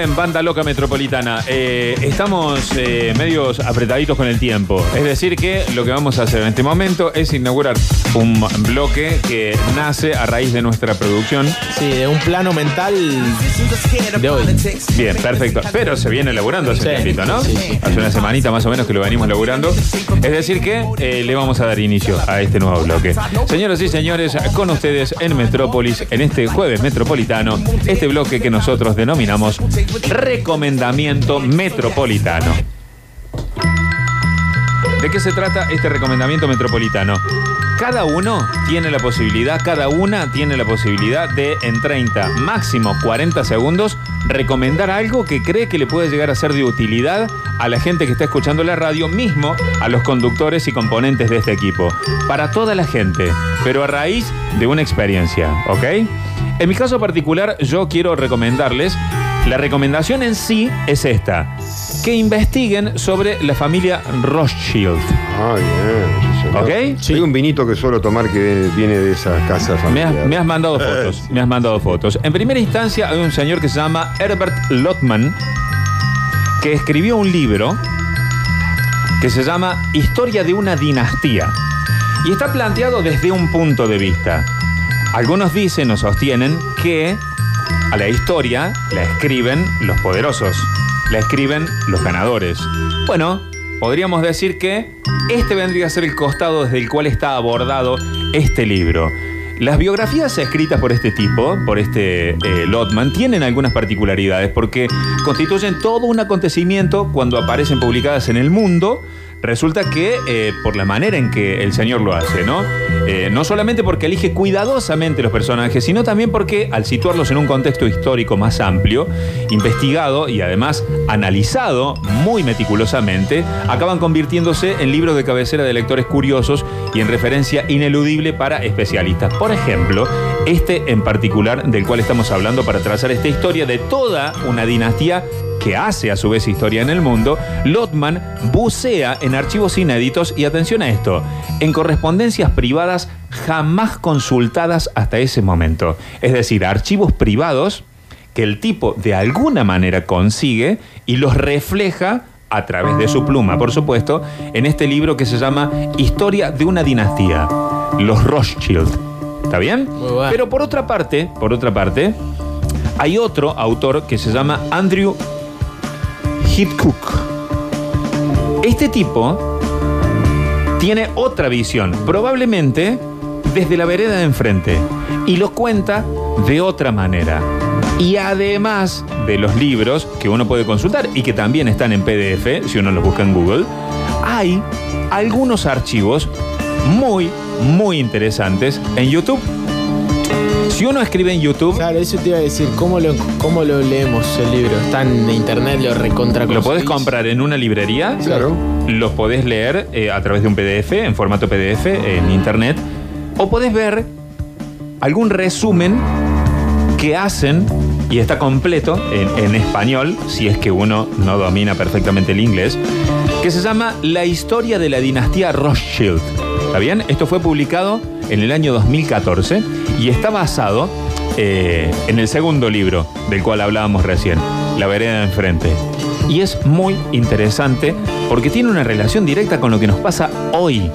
bien, banda loca metropolitana. Eh, estamos eh, medios apretaditos con el tiempo. Es decir, que lo que vamos a hacer en este momento es inaugurar un bloque que nace a raíz de nuestra producción. Sí, de un plano mental de hoy. Bien, perfecto. Pero se viene laburando hace Sí, tiempito, ¿no? sí, sí. Hace una semanita más o menos que lo venimos laburando. Es decir, que eh, le vamos a dar inicio a este nuevo bloque. Señoras y señores, con ustedes en Metrópolis, en este jueves metropolitano, este bloque que nosotros denominamos Recomendamiento Metropolitano. ¿De qué se trata este recomendamiento metropolitano? Cada uno tiene la posibilidad, cada una tiene la posibilidad de en 30, máximo 40 segundos, recomendar algo que cree que le puede llegar a ser de utilidad a la gente que está escuchando la radio, mismo a los conductores y componentes de este equipo. Para toda la gente, pero a raíz de una experiencia, ¿ok? En mi caso particular, yo quiero recomendarles, la recomendación en sí es esta, que investiguen sobre la familia Rothschild. Ah, bien. sí, señor. ¿Ok? Hay un vinito que suelo tomar que viene de esas casas Me has, familiares. me has mandado fotos, me has mandado fotos. En primera instancia hay un señor que se llama Herbert Lotman, que escribió un libro que se llama Historia de una dinastía. Y está planteado desde un punto de vista. Algunos dicen o sostienen que a la historia la escriben los poderosos, la escriben los ganadores. Bueno, podríamos decir que este vendría a ser el costado desde el cual está abordado este libro. Las biografías escritas por este tipo, por este eh, tienen algunas particularidades porque constituyen todo un acontecimiento cuando aparecen publicadas en el mundo. Resulta que eh, por la manera en que el señor lo hace, ¿no? Eh, no solamente porque elige cuidadosamente los personajes, sino también porque al situarlos en un contexto histórico más amplio, investigado y además analizado muy meticulosamente, acaban convirtiéndose en libros de cabecera de lectores curiosos y en referencia ineludible para especialistas. Por ejemplo, este en particular del cual estamos hablando para trazar esta historia de toda una dinastía que hace a su vez historia en el mundo, Lotman bucea en archivos inéditos y atención a esto, en correspondencias privadas jamás consultadas hasta ese momento. Es decir, archivos privados que el tipo de alguna manera consigue y los refleja a través de su pluma, por supuesto, en este libro que se llama Historia de una dinastía, los Rothschild. ¿Está bien? Pero por otra parte, por otra parte, hay otro autor que se llama Andrew Hitchcock. Este tipo tiene otra visión, probablemente desde la vereda de enfrente, y lo cuenta de otra manera. Y además de los libros que uno puede consultar y que también están en PDF, si uno los busca en Google, hay algunos archivos muy, muy interesantes en YouTube. Si uno escribe en YouTube, Claro, eso te iba a decir, ¿cómo lo, cómo lo leemos el libro? Está en internet, lo recontra lo podés comprar en una librería, Claro. los podés leer eh, a través de un PDF, en formato PDF, en internet, o podés ver algún resumen que hacen, y está completo en, en español, si es que uno no domina perfectamente el inglés, que se llama La historia de la dinastía Rothschild. ¿Está bien? Esto fue publicado en el año 2014 y está basado eh, en el segundo libro del cual hablábamos recién, La vereda de enfrente. Y es muy interesante porque tiene una relación directa con lo que nos pasa hoy.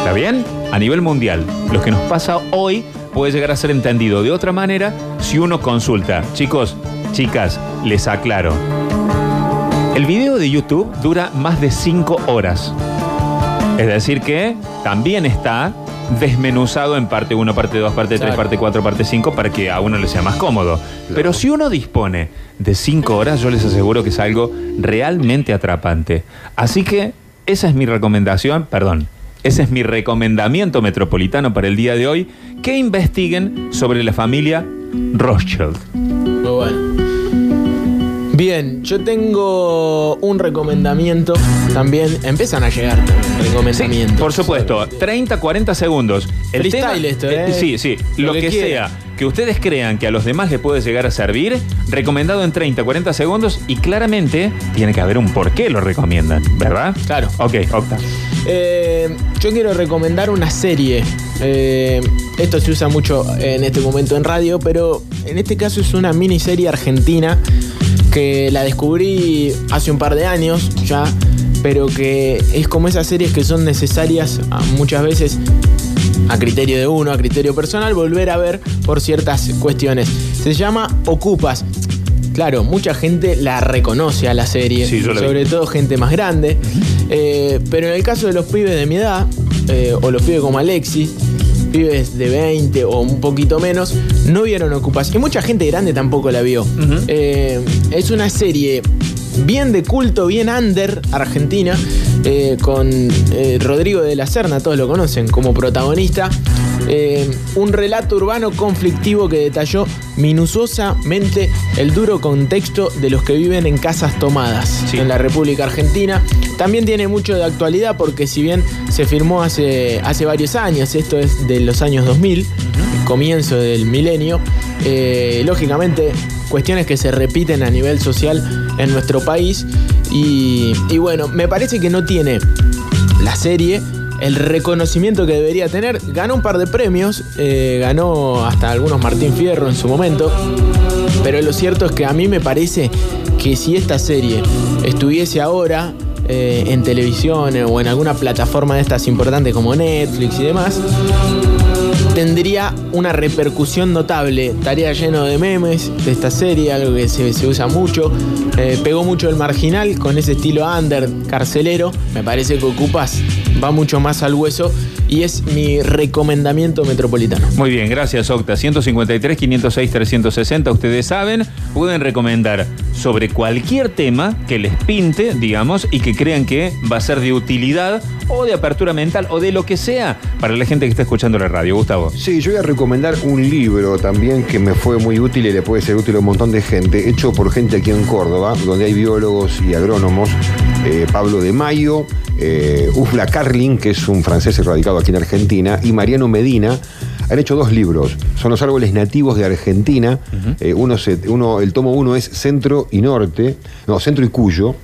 ¿Está bien? A nivel mundial, lo que nos pasa hoy puede llegar a ser entendido de otra manera si uno consulta. Chicos, chicas, les aclaro. El video de YouTube dura más de 5 horas. Es decir que también está desmenuzado en parte 1, parte 2, parte 3, Claro. parte 4, parte 5 para que a uno le sea más cómodo. Pero si uno dispone de 5 horas, yo les aseguro que es algo realmente atrapante. Así que esa es mi recomendación, perdón, ese es mi recomendamiento metropolitano para el día de hoy, que investiguen sobre la familia Rothschild. Muy bueno. Bien, yo tengo un recomendamiento también. Empiezan a llegar recomendamientos. Por supuesto, 30, 40 segundos. Freestyle esto, ¿eh? Sí, sí, lo, Lo que, que sea que ustedes crean que a los demás les puede llegar a servir, recomendado en 30, 40 segundos y claramente tiene que haber un por qué lo recomiendan, ¿verdad? Claro. Ok, Octa. Eh, yo quiero recomendar una serie. Eh, esto se usa mucho en este momento en radio, pero en este caso es una miniserie argentina que la descubrí hace un par de años ya, pero que es como esas series que son necesarias ah, muchas veces a criterio de uno, a criterio personal, volver a ver por ciertas cuestiones. Se llama Ocupas. Claro, mucha gente la reconoce a la serie, Sí, vi. sobre todo gente más grande. Eh, pero en el caso de los pibes de mi edad, eh, o los pibes como Alexis, pibes de 20 o un poquito menos, no vieron Ocupas. Y mucha gente grande tampoco la vio. Eh, es una serie bien de culto, bien under, argentina, eh, con eh, Rodrigo de la Serna, todos lo conocen, como protagonista. Eh, un relato urbano conflictivo que detalló minuciosamente el duro contexto de los que viven en casas tomadas Sí. en la República Argentina. También tiene mucho de actualidad porque si bien se firmó hace, hace varios años, esto es de los años 2000, comienzo del milenio, eh, lógicamente cuestiones que se repiten a nivel social en nuestro país y, y bueno, me parece que no tiene la serie el reconocimiento que debería tener. Ganó un par de premios, eh, ganó hasta algunos Martín Fierro en su momento, pero lo cierto es que a mí me parece que si esta serie estuviese ahora eh, en televisión o en alguna plataforma de estas importantes como Netflix y demás, tendría una repercusión notable. Estaría lleno de memes de esta serie, algo que se, usa mucho. Eh, pegó mucho el marginal con ese estilo under, carcelero. Me parece que Ocupas va mucho más al hueso y es mi recomendamiento metropolitano. Muy bien, gracias Octa. 153, 506, 360. Ustedes saben, pueden recomendar sobre cualquier tema que les pinte, digamos, y que crean que va a ser de utilidad o de apertura mental o de lo que sea para la gente que está escuchando la radio. Gustavo. Sí, yo voy a recomendar un libro también que me fue muy útil y le puede ser útil a un montón de gente, hecho por gente aquí en Córdoba, donde hay biólogos y agrónomos. Eh, Pablo de Mayo, eh, Ufla Carlin, que es un francés radicado aquí en Argentina, y Mariano Medina. Han hecho dos libros, son los árboles nativos de Argentina. Eh, uno, se- uno, el tomo uno es Centro y Norte, no, Centro y Cuyo,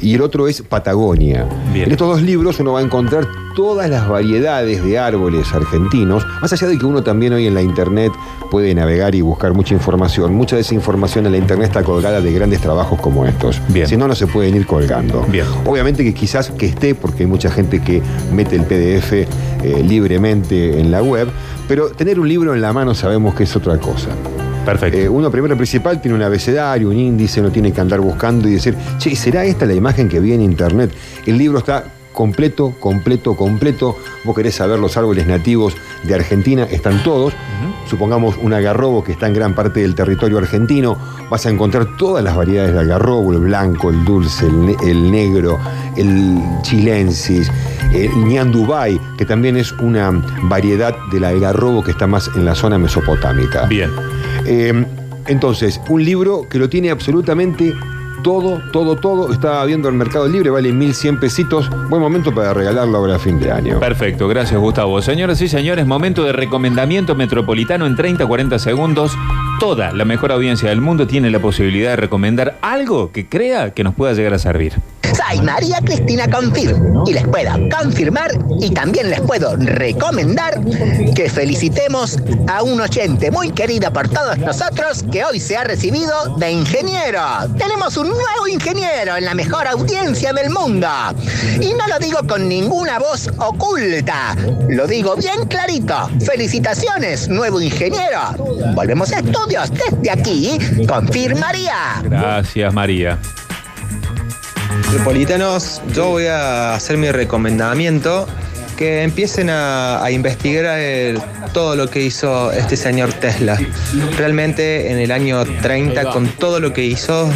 y el otro es Patagonia. Bien. En estos dos libros uno va a encontrar todas las variedades de árboles argentinos, más allá de que uno también hoy en la internet puede navegar y buscar mucha información. Mucha de esa información en la internet está colgada de grandes trabajos como estos. Bien. Si no, no se pueden ir colgando. Bien. Obviamente que quizás que esté, porque hay mucha gente que mete el PDF eh, libremente en la web, pero tener un libro en la mano sabemos que es otra cosa. Perfecto. Eh, uno primero principal tiene un abecedario, un índice, no tiene que andar buscando y decir, che, ¿será esta la imagen que vi en internet? El libro está completo, completo, completo. Vos querés saber los árboles nativos de Argentina, están todos. Supongamos un agarrobo que está en gran parte del territorio argentino, vas a encontrar todas las variedades de agarrobo, el blanco, el dulce, el, ne- el negro, el chilensis, el ñandubay, que también es una variedad del algarrobo que está más en la zona mesopotámica. Bien. Eh, entonces, un libro que lo tiene absolutamente todo, todo, todo. Estaba viendo el Mercado Libre, vale 1.100 pesitos. Buen momento para regalarlo ahora a fin de año. Perfecto, gracias Gustavo. Señoras y señores, momento de recomendamiento metropolitano en 30-40 segundos. Toda la mejor audiencia del mundo tiene la posibilidad de recomendar algo que crea que nos pueda llegar a servir. María Cristina Confir y les puedo confirmar y también les puedo recomendar que felicitemos a un oyente muy querido por todos nosotros que hoy se ha recibido de ingeniero. Tenemos un nuevo ingeniero en la mejor audiencia del mundo. Y no lo digo con ninguna voz oculta, lo digo bien clarito. Felicitaciones, nuevo ingeniero. Volvemos a estudios desde aquí. Confir María. Gracias, María. Metropolitanos, yo voy a hacer mi recomendamiento que empiecen a, investigar todo lo que hizo este señor Tesla. Realmente en el año 30, con todo lo que hizo,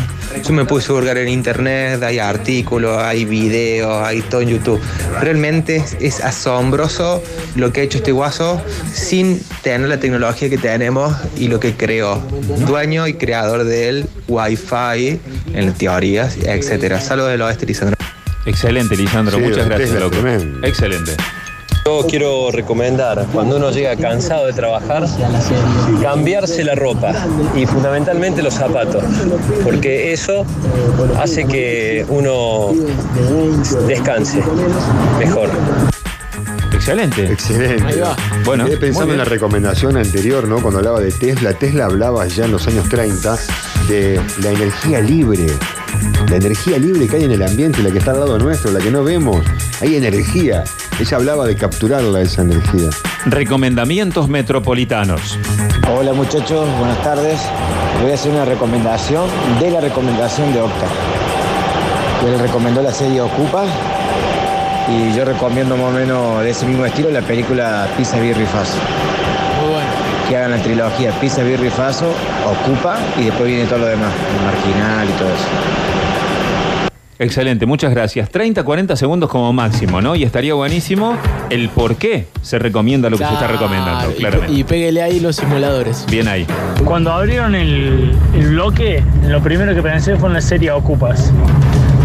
yo me puse a buscar en internet, hay artículos, hay videos, hay todo en YouTube. Realmente es, asombroso lo que ha hecho este guaso sin tener la tecnología que tenemos y lo que creó. Dueño y creador del Wi-Fi, en teorías, etcétera. Saludos del oeste, Lisandro. Excelente, Lisandro. Sí, Muchas gracias, loco. tremendo. Excelente. Yo quiero recomendar, cuando uno llega cansado de trabajar, cambiarse la ropa y fundamentalmente los zapatos, porque eso hace que uno descanse mejor. Excelente. Excelente. Ahí va. Bueno, Quedé muy pensando en la recomendación anterior, ¿no? Cuando hablaba de Tesla. Tesla hablaba ya en los años 30 de la energía libre. La energía libre que hay en el ambiente, la que está al lado nuestro, la que no vemos. Hay energía. Ella hablaba de capturarla, esa energía. Recomendamientos metropolitanos. Hola muchachos, buenas tardes. Voy a hacer una recomendación de la recomendación de Octa. Él recomendó la serie Ocupa y yo recomiendo más o menos de ese mismo estilo la película Pisa Birri Faso. Muy bueno. Que hagan la trilogía Pisa Birri Faso, Ocupa y después viene todo lo demás, el marginal y todo eso. Excelente, muchas gracias. 30, 40 segundos como máximo, ¿no? Y estaría buenísimo el por qué se recomienda lo que se está recomendando, y- claramente. Y, péguele ahí los simuladores. Bien ahí. Cuando abrieron el, el bloque, lo primero que pensé fue en la serie Ocupas.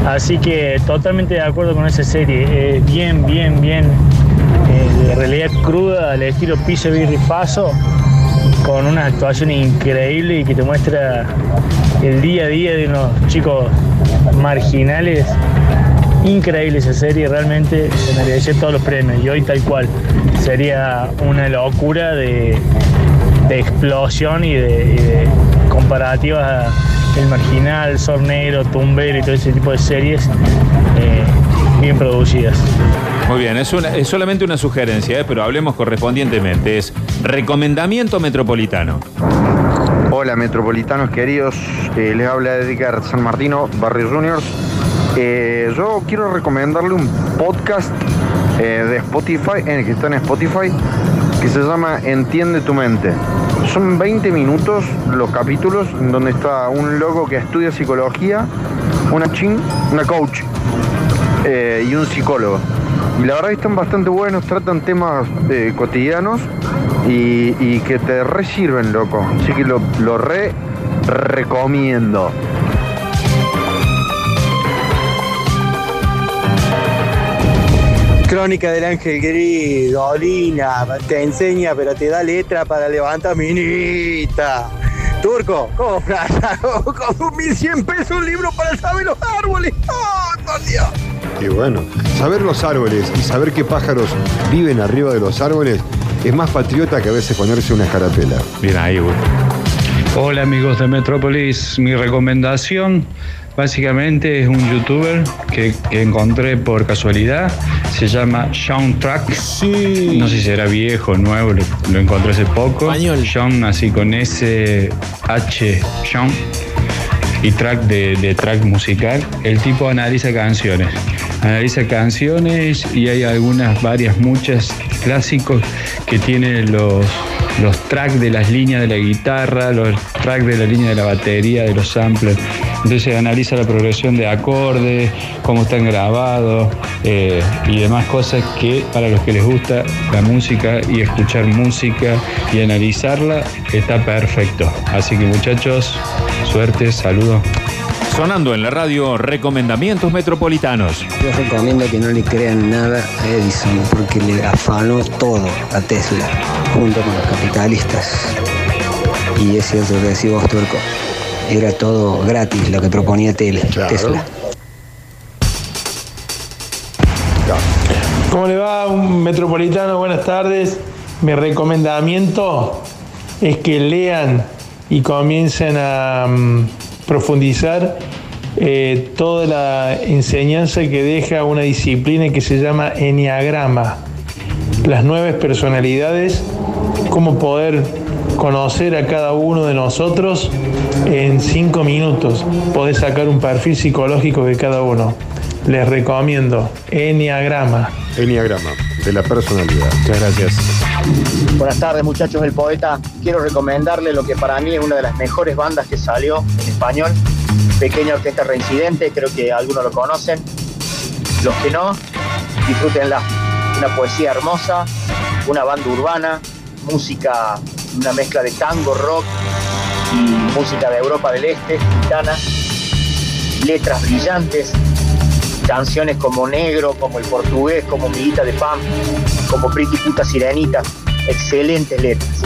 Así que totalmente de acuerdo con esa serie. Eh, bien, bien, bien. eh, de realidad cruda, al estilo Pisa Birri con una actuación increíble y que te muestra el día a día de unos chicos marginales. Increíble esa serie, realmente se merecía todos los premios. Y hoy tal cual. Sería una locura de, de explosión y de, y comparativas a El Marginal, Sornero, Tumbero y todo ese tipo de series eh, bien producidas. Muy bien, es solamente una sugerencia, ¿eh? pero hablemos correspondientemente. Es recomendamiento metropolitano. Hola metropolitanos queridos, Eh, les habla Edgar San Martino, Barrio Juniors. Eh, yo quiero recomendarle un podcast eh, de Spotify, en el que está en Spotify, que se llama Entiende tu mente. Son 20 minutos los capítulos donde está un loco que estudia psicología, una chin, una coach y un psicólogo. Y la verdad que están bastante buenos, tratan temas cotidianos y, y que te re sirven, loco. Así que lo, lo re recomiendo. Crónica del Ángel Gris, Dolina, te enseña pero te da letra para levantar minita. Turco, compra con 1100 pesos un libro para saber los árboles. ¡Ay, por Dios! Y bueno, saber los árboles y saber qué pájaros viven arriba de los árboles es más patriota que a veces ponerse una escarapela. Bien ahí, Gus. Hola amigos de Metrópolis, mi recomendación básicamente es un youtuber que, que encontré por casualidad, se llama Sean Track, Sí. no sé si será viejo o nuevo, lo, lo encontré hace poco, Español. Sean así con S H Sean y track de, track musical, el tipo analiza canciones, analiza canciones y hay algunas, varias, muchas clásicos que tienen los, los tracks de las líneas de la guitarra, los tracks de la línea de la batería, de los samplers. Entonces analiza la progresión de acordes, cómo están grabados eh, y demás cosas que para los que les gusta la música y escuchar música y analizarla está perfecto. Así que muchachos, suerte, saludos. Sonando en la radio, recomendamientos metropolitanos. Yo recomiendo que no le crean nada a Edison porque le afanó todo a Tesla junto con los capitalistas. Y es cierto lo que decís vos, Turco. Era todo gratis lo que proponía Tele- Tesla. ¿Cómo le va? Un metropolitano, buenas tardes. Mi recomendamiento es que lean y comiencen a mm, profundizar eh, toda la enseñanza que deja una disciplina que se llama Enneagrama. Las nueve personalidades, cómo poder conocer a cada uno de nosotros en cinco minutos. Podés sacar un perfil psicológico de cada uno. Les recomiendo Enneagrama. Enneagrama, de la personalidad. Muchas gracias. Buenas tardes muchachos del Poeta. Quiero recomendarle lo que para mí es una de las mejores bandas que salió en español. Pequeña Orquesta Reincidente, creo que algunos lo conocen. Los que no, disfrútenla. Una poesía hermosa, una banda urbana, música, una mezcla de tango, rock y música de Europa del Este, gitana. Letras brillantes, canciones como Negro, como El Portugués, como Miguita de Pan, como Pretty Puta Sirenita, excelentes letras.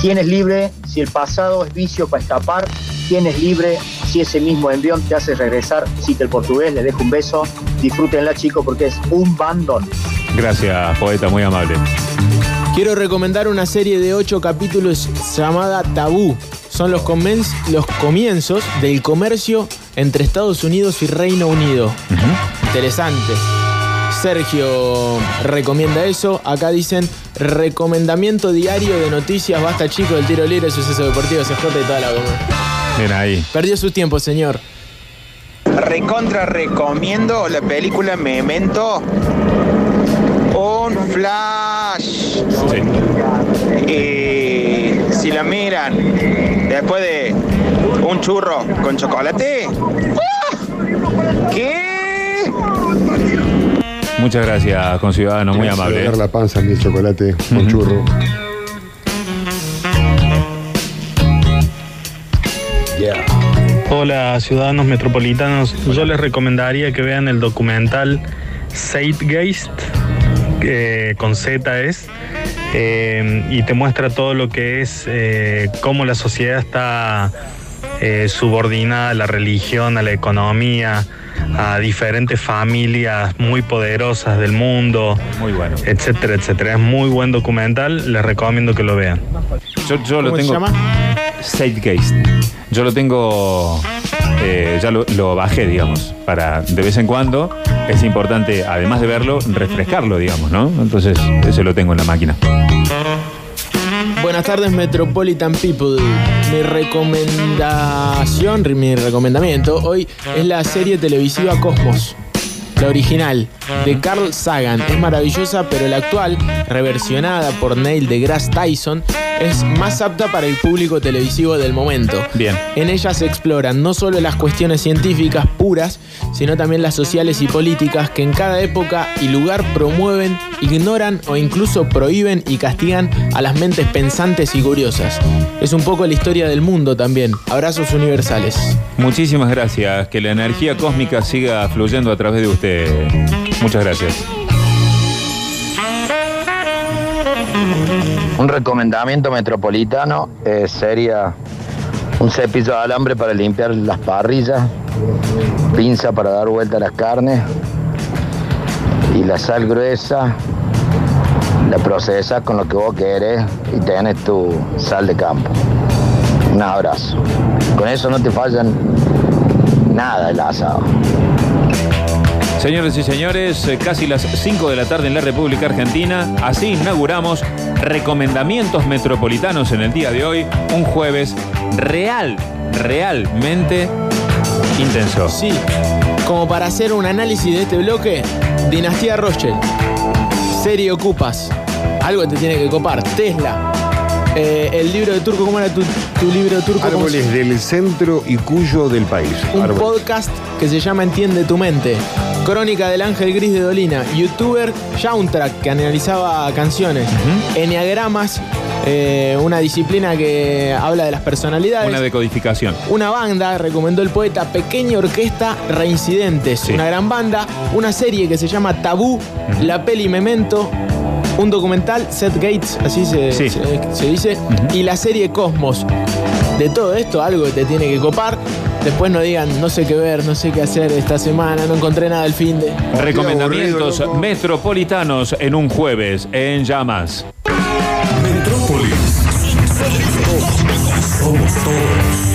¿Quién es libre si el pasado es vicio para escapar? ¿Quién es libre si ese mismo envión te hace regresar? Cita el portugués, le dejo un beso. Disfrútenla, chicos, porque es un bandón. Gracias, poeta, muy amable. Quiero recomendar una serie de ocho capítulos llamada Tabú. son los, los comienzos del comercio entre Estados Unidos y Reino Unido. Interesante. Sergio recomienda eso. Acá dicen recomendamiento diario de noticias. Basta chico del tiro libre, suceso deportivo, CJ y toda la goma. Bien ahí. Perdió su tiempo, señor. Recontra recomiendo la película Memento. Un flash. Y si la miran después de un churro con chocolate. ¡ah! ¿Qué? Muchas gracias, conciudadano, muy amable. Dar la panza en mi chocolate con churro. Hola ciudadanos metropolitanos, yo les recomendaría que vean el documental Zeitgeist, eh, con Z es, eh, y te muestra todo lo que es, eh, cómo la sociedad está eh, subordinada a la religión, a la economía, a diferentes familias muy poderosas del mundo, muy bueno. etcétera, etcétera. Es muy buen documental, les recomiendo que lo vean. Yo, yo lo ¿Cómo se tengo. llama? Zeitgeist. Yo lo tengo. eh, ya lo, lo bajé, digamos. Para de vez en cuando es importante, además de verlo, refrescarlo, digamos, ¿no? Entonces, ese lo tengo en la máquina. Buenas tardes, Metropolitan People. Mi recomendación, mi recomendamiento hoy es la serie televisiva Cosmos. La original, de Carl Sagan, es maravillosa, pero la actual, reversionada por Neil deGrasse Tyson, es más apta para el público televisivo del momento. Bien. En ella se exploran no solo las cuestiones científicas puras, sino también las sociales y políticas que en cada época y lugar promueven, ignoran o incluso prohíben y castigan a las mentes pensantes y curiosas. Es un poco la historia del mundo también. Abrazos universales. Muchísimas gracias. Que la energía cósmica siga fluyendo a través de usted. Muchas gracias. Un recomendamiento metropolitano eh, sería un cepillo de alambre para limpiar las parrillas, pinza para dar vuelta a las carnes y la sal gruesa la procesas con lo que vos querés y tenés tu sal de campo. Un abrazo. Con eso no te fallan nada el asado. Señores y señores, eh, casi las 5 de la tarde en la República Argentina. Así inauguramos recomendamientos metropolitanos en el día de hoy. Un jueves real, realmente intenso. Sí, como para hacer un análisis de este bloque, Dinastía Rothschild, serie Ocupas, algo te tiene que copar, Tesla, eh, el libro de turco, ¿cómo era tu, tu libro de turco? ¿Cómo se- Árboles del centro y cuyo del país. Un Árboles. podcast que se llama Entiende tu mente. Crónica del Ángel Gris de Dolina. Youtuber Soundtrack que analizaba canciones. Enneagramas, eh, una disciplina que habla de las personalidades. Una decodificación. Una banda, recomendó el poeta Pequeña Orquesta Reincidentes. Sí. Una gran banda. Una serie que se llama Tabú, La Peli Memento. Un documental, Seth Gates, así se, Sí. se- se dice. Y la serie Cosmos. De todo esto, algo que te tiene que copar. Después no digan, no sé qué ver, no sé qué hacer esta semana, no encontré nada el fin de. Recomendamientos metropolitanos en un jueves en llamas. Metrópolis. Somos todos.